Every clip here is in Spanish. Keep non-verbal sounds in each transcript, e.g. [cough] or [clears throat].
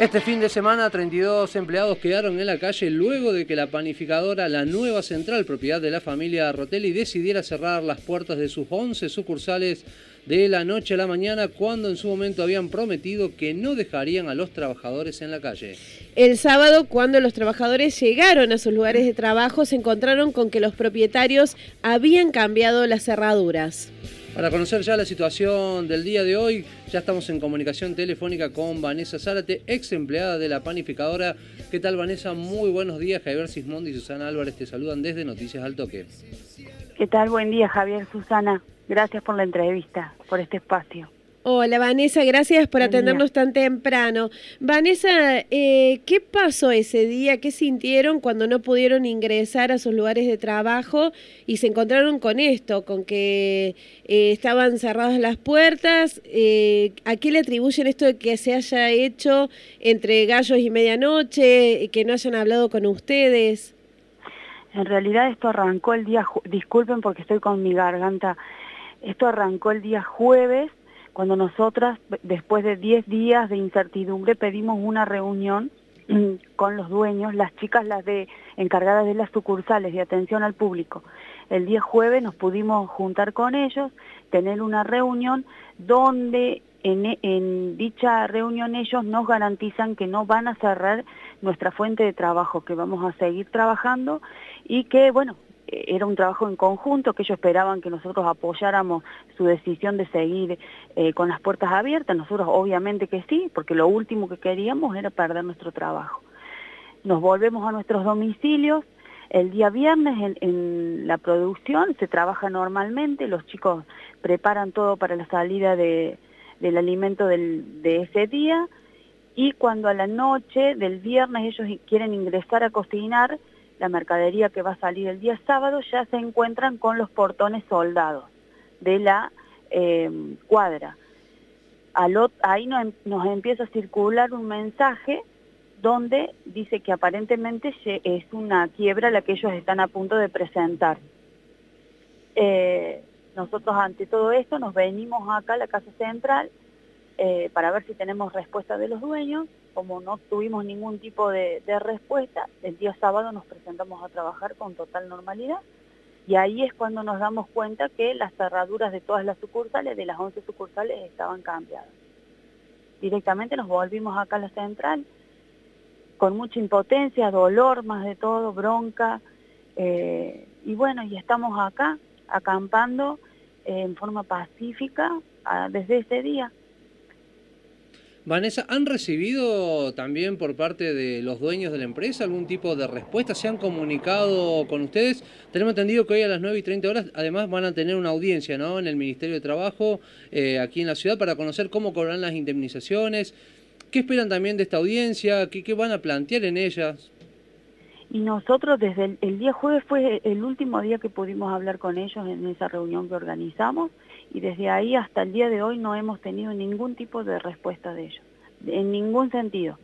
Este fin de semana 32 empleados quedaron en la calle luego de que la panificadora La Nueva Central, propiedad de la familia Rotelli, decidiera cerrar las puertas de sus 11 sucursales de la noche a la mañana cuando en su momento habían prometido que no dejarían a los trabajadores en la calle. El sábado, cuando los trabajadores llegaron a sus lugares de trabajo, se encontraron con que los propietarios habían cambiado las cerraduras. Para conocer ya la situación del día de hoy, ya estamos en comunicación telefónica con Vanessa Zárate, ex empleada de la panificadora. ¿Qué tal Vanessa? Muy buenos días. Javier Sismondi y Susana Álvarez te saludan desde Noticias al Toque. ¿Qué tal? Buen día Javier, Susana. Gracias por la entrevista, por este espacio. Hola Vanessa, gracias por atendernos tan temprano. Vanessa, eh, ¿qué pasó ese día? ¿Qué sintieron cuando no pudieron ingresar a sus lugares de trabajo y se encontraron con esto, con que eh, estaban cerradas las puertas? Eh, ¿A qué le atribuyen esto de que se haya hecho entre gallos y medianoche, que no hayan hablado con ustedes? En realidad esto arrancó el día, disculpen porque estoy con mi garganta, esto arrancó el día jueves cuando nosotras, después de 10 días de incertidumbre, pedimos una reunión [clears throat] con los dueños, las chicas, las de encargadas de las sucursales de atención al público. El día jueves nos pudimos juntar con ellos, tener una reunión donde en, en, dicha reunión ellos nos garantizan que no van a cerrar nuestra fuente de trabajo, que vamos a seguir trabajando y que, bueno, era un trabajo en conjunto, que ellos esperaban que nosotros apoyáramos su decisión de seguir eh, con las puertas abiertas, nosotros obviamente que sí, porque lo último que queríamos era perder nuestro trabajo. Nos volvemos a nuestros domicilios, el día viernes en, la producción se trabaja normalmente, los chicos preparan todo para la salida del alimento de ese día. Y cuando a la noche del viernes ellos quieren ingresar a cocinar, la mercadería que va a salir el día sábado, ya se encuentran con los portones soldados de la eh, cuadra. ahí nos, nos empieza a circular un mensaje donde dice que aparentemente es una quiebra la que ellos están a punto de presentar. Eh, nosotros ante todo esto nos venimos acá a la Casa Central eh, para ver si tenemos respuesta de los dueños. Como no tuvimos ningún tipo de, respuesta, el día sábado nos presentamos a trabajar con total normalidad y ahí es cuando nos damos cuenta que las cerraduras de todas las sucursales, de las 11 sucursales, estaban cambiadas. Directamente nos volvimos acá a la central con mucha impotencia, dolor, más de todo, bronca, eh, y bueno, y estamos acá acampando en forma pacífica desde ese día. Vanessa, ¿han recibido también por parte de los dueños de la empresa algún tipo de respuesta? ¿Se han comunicado con ustedes? Tenemos entendido que hoy a las 9 y 30 horas además van a tener una audiencia ¿no? en el Ministerio de Trabajo eh, aquí en la ciudad para conocer cómo cobran las indemnizaciones. ¿Qué esperan también de esta audiencia? ¿Qué, qué van a plantear en ellas? Y nosotros desde el, día jueves fue el último día que pudimos hablar con ellos en esa reunión que organizamos y desde ahí hasta el día de hoy no hemos tenido ningún tipo de respuesta de ellos, en ningún sentido.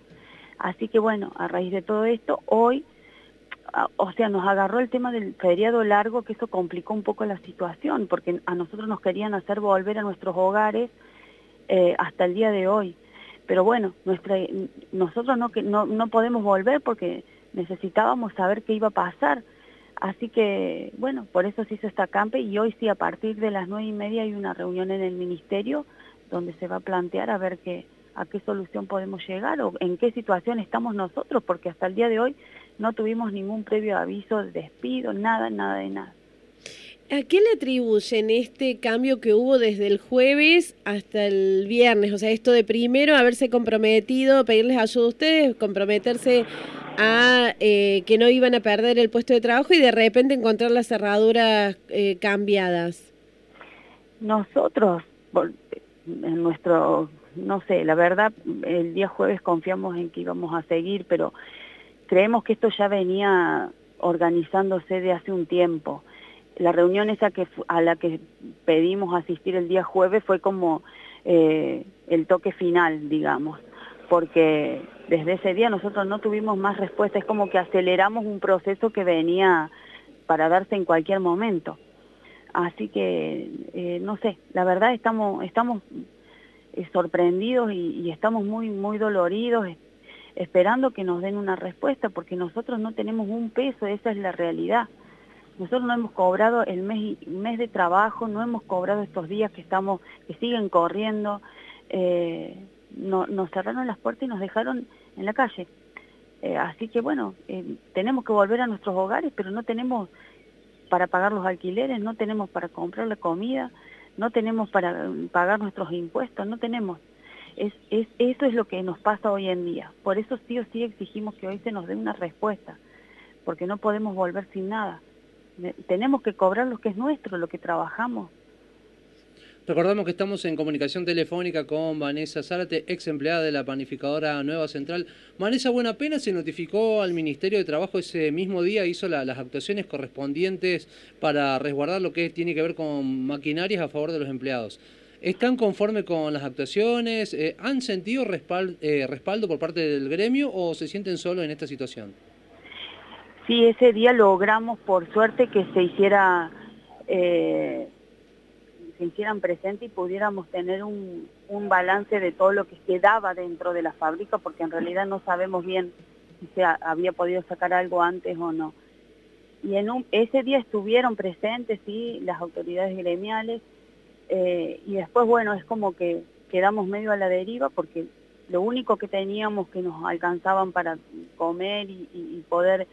Así que bueno, a raíz de todo esto, hoy, o sea, nos agarró el tema del feriado largo, que eso complicó un poco la situación, porque a nosotros nos querían hacer volver a nuestros hogares eh, hasta el día de hoy. Pero bueno, nuestra, nosotros no, no, no podemos volver porque necesitábamos saber qué iba a pasar. Así que, bueno, por eso se hizo esta campe y hoy sí, a partir de las nueve y media hay una reunión en el ministerio donde se va a plantear a ver qué, a qué solución podemos llegar o en qué situación estamos nosotros, porque hasta el día de hoy no tuvimos ningún previo aviso de despido, nada, nada de nada. ¿A qué le atribuyen este cambio que hubo desde el jueves hasta el viernes? O sea, esto de primero haberse comprometido, pedirles ayuda a ustedes, comprometerse a eh, que no iban a perder el puesto de trabajo y de repente encontrar las cerraduras eh, cambiadas? Nosotros, en nuestro, no sé, la verdad, el día jueves confiamos en que íbamos a seguir, pero creemos que esto ya venía organizándose de hace un tiempo. La reunión esa que a la que pedimos asistir el día jueves fue como eh, el toque final, digamos porque desde ese día nosotros no tuvimos más respuesta, es como que aceleramos un proceso que venía para darse en cualquier momento. Así que, eh, no sé, la verdad estamos, estamos eh, sorprendidos y, estamos muy, muy doloridos. esperando que nos den una respuesta, porque nosotros no tenemos un peso, esa es la realidad. Nosotros no hemos cobrado el mes, mes de trabajo, no hemos cobrado estos días que estamos, que siguen corriendo. No, nos cerraron las puertas y nos dejaron en la calle. Eh, así que bueno, eh, tenemos que volver a nuestros hogares, pero no tenemos para pagar los alquileres, no tenemos para comprar la comida, no tenemos para pagar nuestros impuestos, no tenemos. Es, es, eso es lo que nos pasa hoy en día. Por eso sí o sí exigimos que hoy se nos dé una respuesta, porque no podemos volver sin nada. Tenemos que cobrar lo que es nuestro, lo que trabajamos. Recordamos que estamos en comunicación telefónica con Vanessa Zárate, ex empleada de la panificadora Nueva Central. Vanessa, buena pena se notificó al Ministerio de Trabajo ese mismo día, hizo las actuaciones correspondientes para resguardar lo que tiene que ver con maquinarias a favor de los empleados. ¿Están conformes con las actuaciones? Eh, ¿Han sentido eh, respaldo por parte del gremio o se sienten solos en esta situación? Sí, ese día logramos por suerte que se hiciera... Eh, se hicieran presentes y pudiéramos tener un, balance de todo lo que quedaba dentro de la fábrica, porque en realidad no sabemos bien si se había podido sacar algo antes o no. Y en un, ese día estuvieron presentes, sí, las autoridades gremiales, eh, y después, bueno, es como que quedamos medio a la deriva porque lo único que teníamos que nos alcanzaban para comer y poder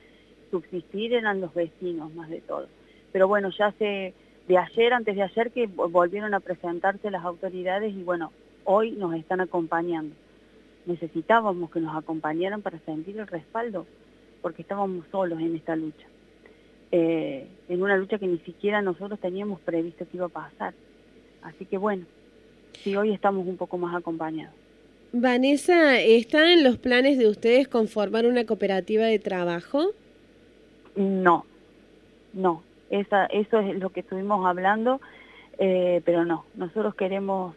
subsistir eran los vecinos, más de todo. Pero bueno, ya se de ayer, antes de ayer, que volvieron a presentarse las autoridades y bueno, hoy nos están acompañando. Necesitábamos que nos acompañaran para sentir el respaldo, porque estábamos solos en esta lucha. Eh, en una lucha que ni siquiera nosotros teníamos previsto que iba a pasar. Así que bueno, sí, hoy estamos un poco más acompañados. Vanessa, ¿están en los planes de ustedes conformar una cooperativa de trabajo? No, no, eso es lo que estuvimos hablando, eh, pero no, nosotros queremos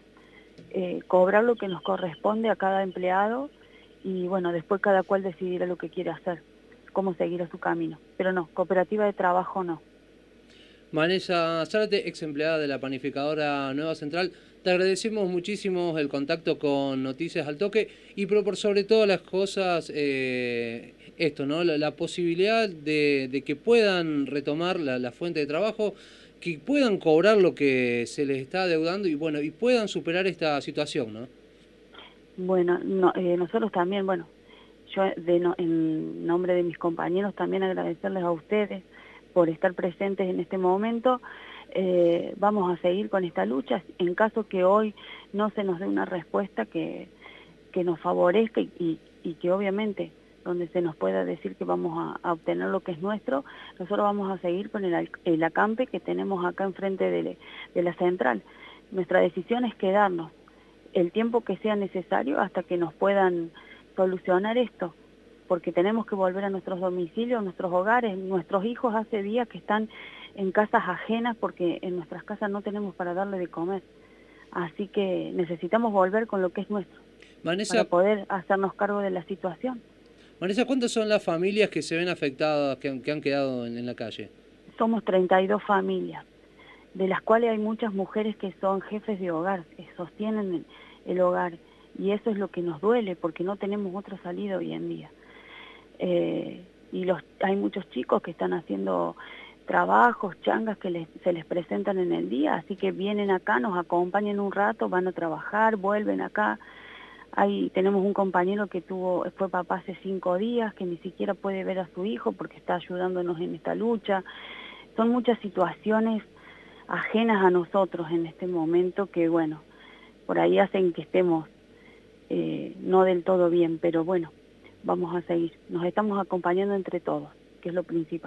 eh, cobrar lo que nos corresponde a cada empleado y bueno, después cada cual decidirá lo que quiere hacer, cómo seguir a su camino. Pero no, cooperativa de trabajo no. Vanessa Zárate, ex empleada de la panificadora Nueva Central, te agradecemos muchísimo el contacto con Noticias al Toque y pero por sobre todas las cosas eh, esto, ¿no? La, posibilidad de, que puedan retomar la, fuente de trabajo, que puedan cobrar lo que se les está adeudando y bueno, y puedan superar esta situación, ¿no? Bueno, eh, nosotros también, bueno, yo de en nombre de mis compañeros también agradecerles a ustedes por estar presentes en este momento. Eh, vamos a seguir con esta lucha. En caso que hoy no se nos dé una respuesta que, que nos favorezca y, y, que obviamente donde se nos pueda decir que vamos a, obtener lo que es nuestro, nosotros vamos a seguir con el, el acampe que tenemos acá enfrente de, de la central. Nuestra decisión es quedarnos el tiempo que sea necesario hasta que nos puedan solucionar esto porque tenemos que volver a nuestros domicilios, a nuestros hogares. Nuestros hijos hace días que están en casas ajenas porque en nuestras casas no tenemos para darle de comer. Así que necesitamos volver con lo que es nuestro para poder hacernos cargo de la situación. Vanessa, ¿cuántas son las familias que se ven afectadas, que, han quedado en, la calle? Somos 32 familias, de las cuales hay muchas mujeres que son jefes de hogar, que sostienen el hogar. Y eso es lo que nos duele, porque no tenemos otra salida hoy en día. Eh, y los, hay muchos chicos que están haciendo trabajos, changas que se les presentan en el día, así que vienen acá, nos acompañan un rato, van a trabajar, vuelven acá. Ahí tenemos un compañero que tuvo fue papá hace cinco días, que ni siquiera puede ver a su hijo porque está ayudándonos en esta lucha. Son muchas situaciones ajenas a nosotros en este momento que, bueno, por ahí hacen que estemos eh, no del todo bien, pero bueno, vamos a seguir. Nos estamos acompañando entre todos, que es lo principal.